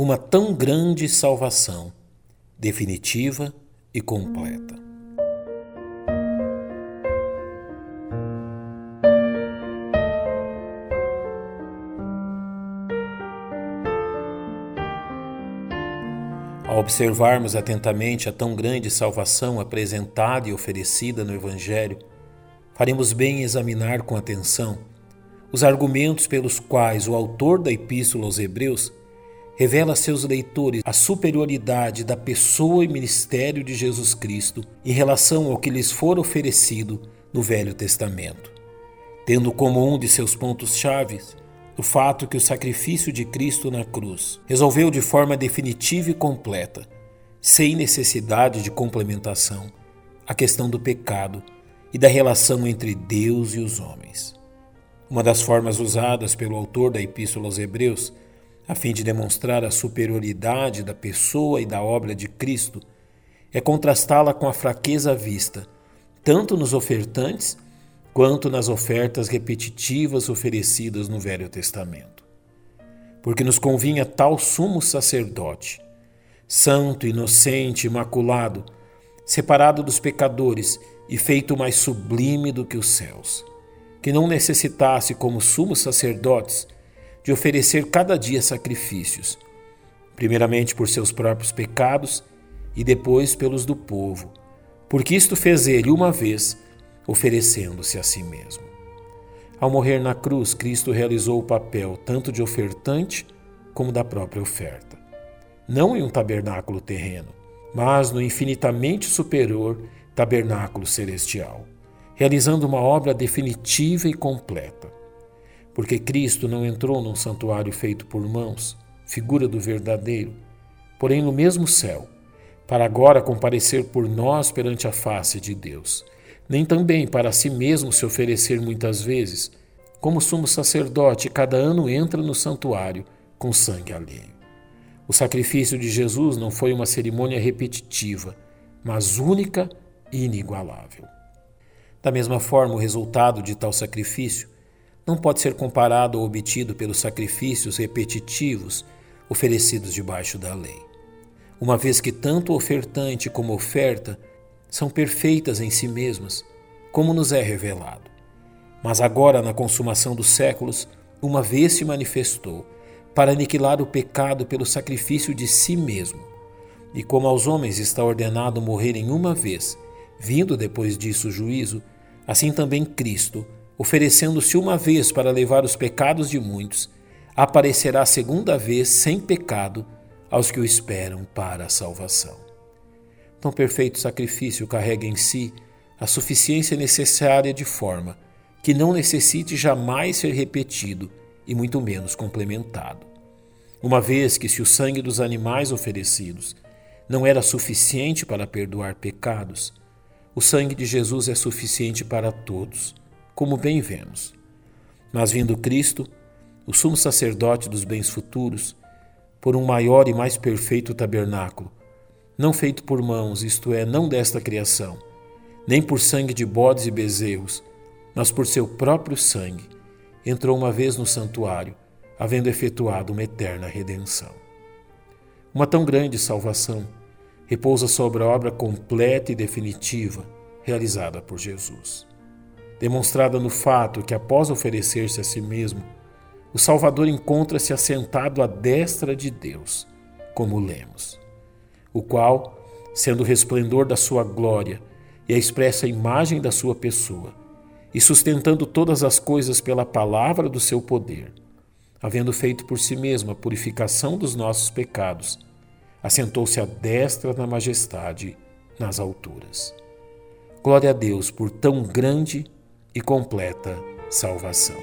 uma tão grande salvação, definitiva e completa. Ao observarmos atentamente a tão grande salvação apresentada e oferecida no Evangelho, faremos bem em examinar com atenção os argumentos pelos quais o autor da Epístola aos Hebreus revela a seus leitores a superioridade da pessoa e ministério de Jesus Cristo em relação ao que lhes for oferecido no Velho Testamento, tendo como um de seus pontos-chave o fato que o sacrifício de Cristo na cruz resolveu de forma definitiva e completa, sem necessidade de complementação, a questão do pecado e da relação entre Deus e os homens. Uma das formas usadas pelo autor da Epístola aos Hebreus a fim de demonstrar a superioridade da pessoa e da obra de Cristo, é contrastá-la com a fraqueza vista, tanto nos ofertantes quanto nas ofertas repetitivas oferecidas no Velho Testamento. Porque nos convinha tal sumo sacerdote, santo, inocente, imaculado, separado dos pecadores e feito mais sublime do que os céus, que não necessitasse, como sumos sacerdotes, de oferecer cada dia sacrifícios, primeiramente por seus próprios pecados e depois pelos do povo, porque isto fez ele uma vez, oferecendo-se a si mesmo. Ao morrer na cruz, Cristo realizou o papel tanto de ofertante como da própria oferta. Não em um tabernáculo terreno, mas no infinitamente superior tabernáculo celestial, realizando uma obra definitiva e completa porque Cristo não entrou num santuário feito por mãos, figura do verdadeiro, porém no mesmo céu, para agora comparecer por nós perante a face de Deus, nem também para si mesmo se oferecer muitas vezes, como sumo sacerdote cada ano entra no santuário com sangue alheio. O sacrifício de Jesus não foi uma cerimônia repetitiva, mas única e inigualável. Da mesma forma, o resultado de tal sacrifício não pode ser comparado ou obtido pelos sacrifícios repetitivos oferecidos debaixo da lei. Uma vez que tanto ofertante como oferta são perfeitas em si mesmas, como nos é revelado. Mas agora, na consumação dos séculos, uma vez se manifestou para aniquilar o pecado pelo sacrifício de si mesmo. E como aos homens está ordenado morrerem uma vez, vindo depois disso o juízo, assim também Cristo oferecendo-se uma vez para levar os pecados de muitos, aparecerá segunda vez sem pecado aos que o esperam para a salvação. Tão perfeito sacrifício carrega em si a suficiência necessária de forma que não necessite jamais ser repetido e muito menos complementado. Uma vez que, se o sangue dos animais oferecidos não era suficiente para perdoar pecados, o sangue de Jesus é suficiente para todos como bem vemos. Mas vindo Cristo, o sumo sacerdote dos bens futuros, por um maior e mais perfeito tabernáculo, não feito por mãos, isto é, não desta criação, nem por sangue de bodes e bezerros, mas por seu próprio sangue, entrou uma vez no santuário, havendo efetuado uma eterna redenção. Uma tão grande salvação repousa sobre a obra completa e definitiva realizada por Jesus demonstrada no fato que, após oferecer-se a si mesmo, o Salvador encontra-se assentado à destra de Deus, como lemos, o qual, sendo o resplendor da sua glória e a expressa imagem da sua pessoa, e sustentando todas as coisas pela palavra do seu poder, havendo feito por si mesmo a purificação dos nossos pecados, assentou-se à destra na majestade nas alturas. Glória a Deus por tão grande e completa salvação.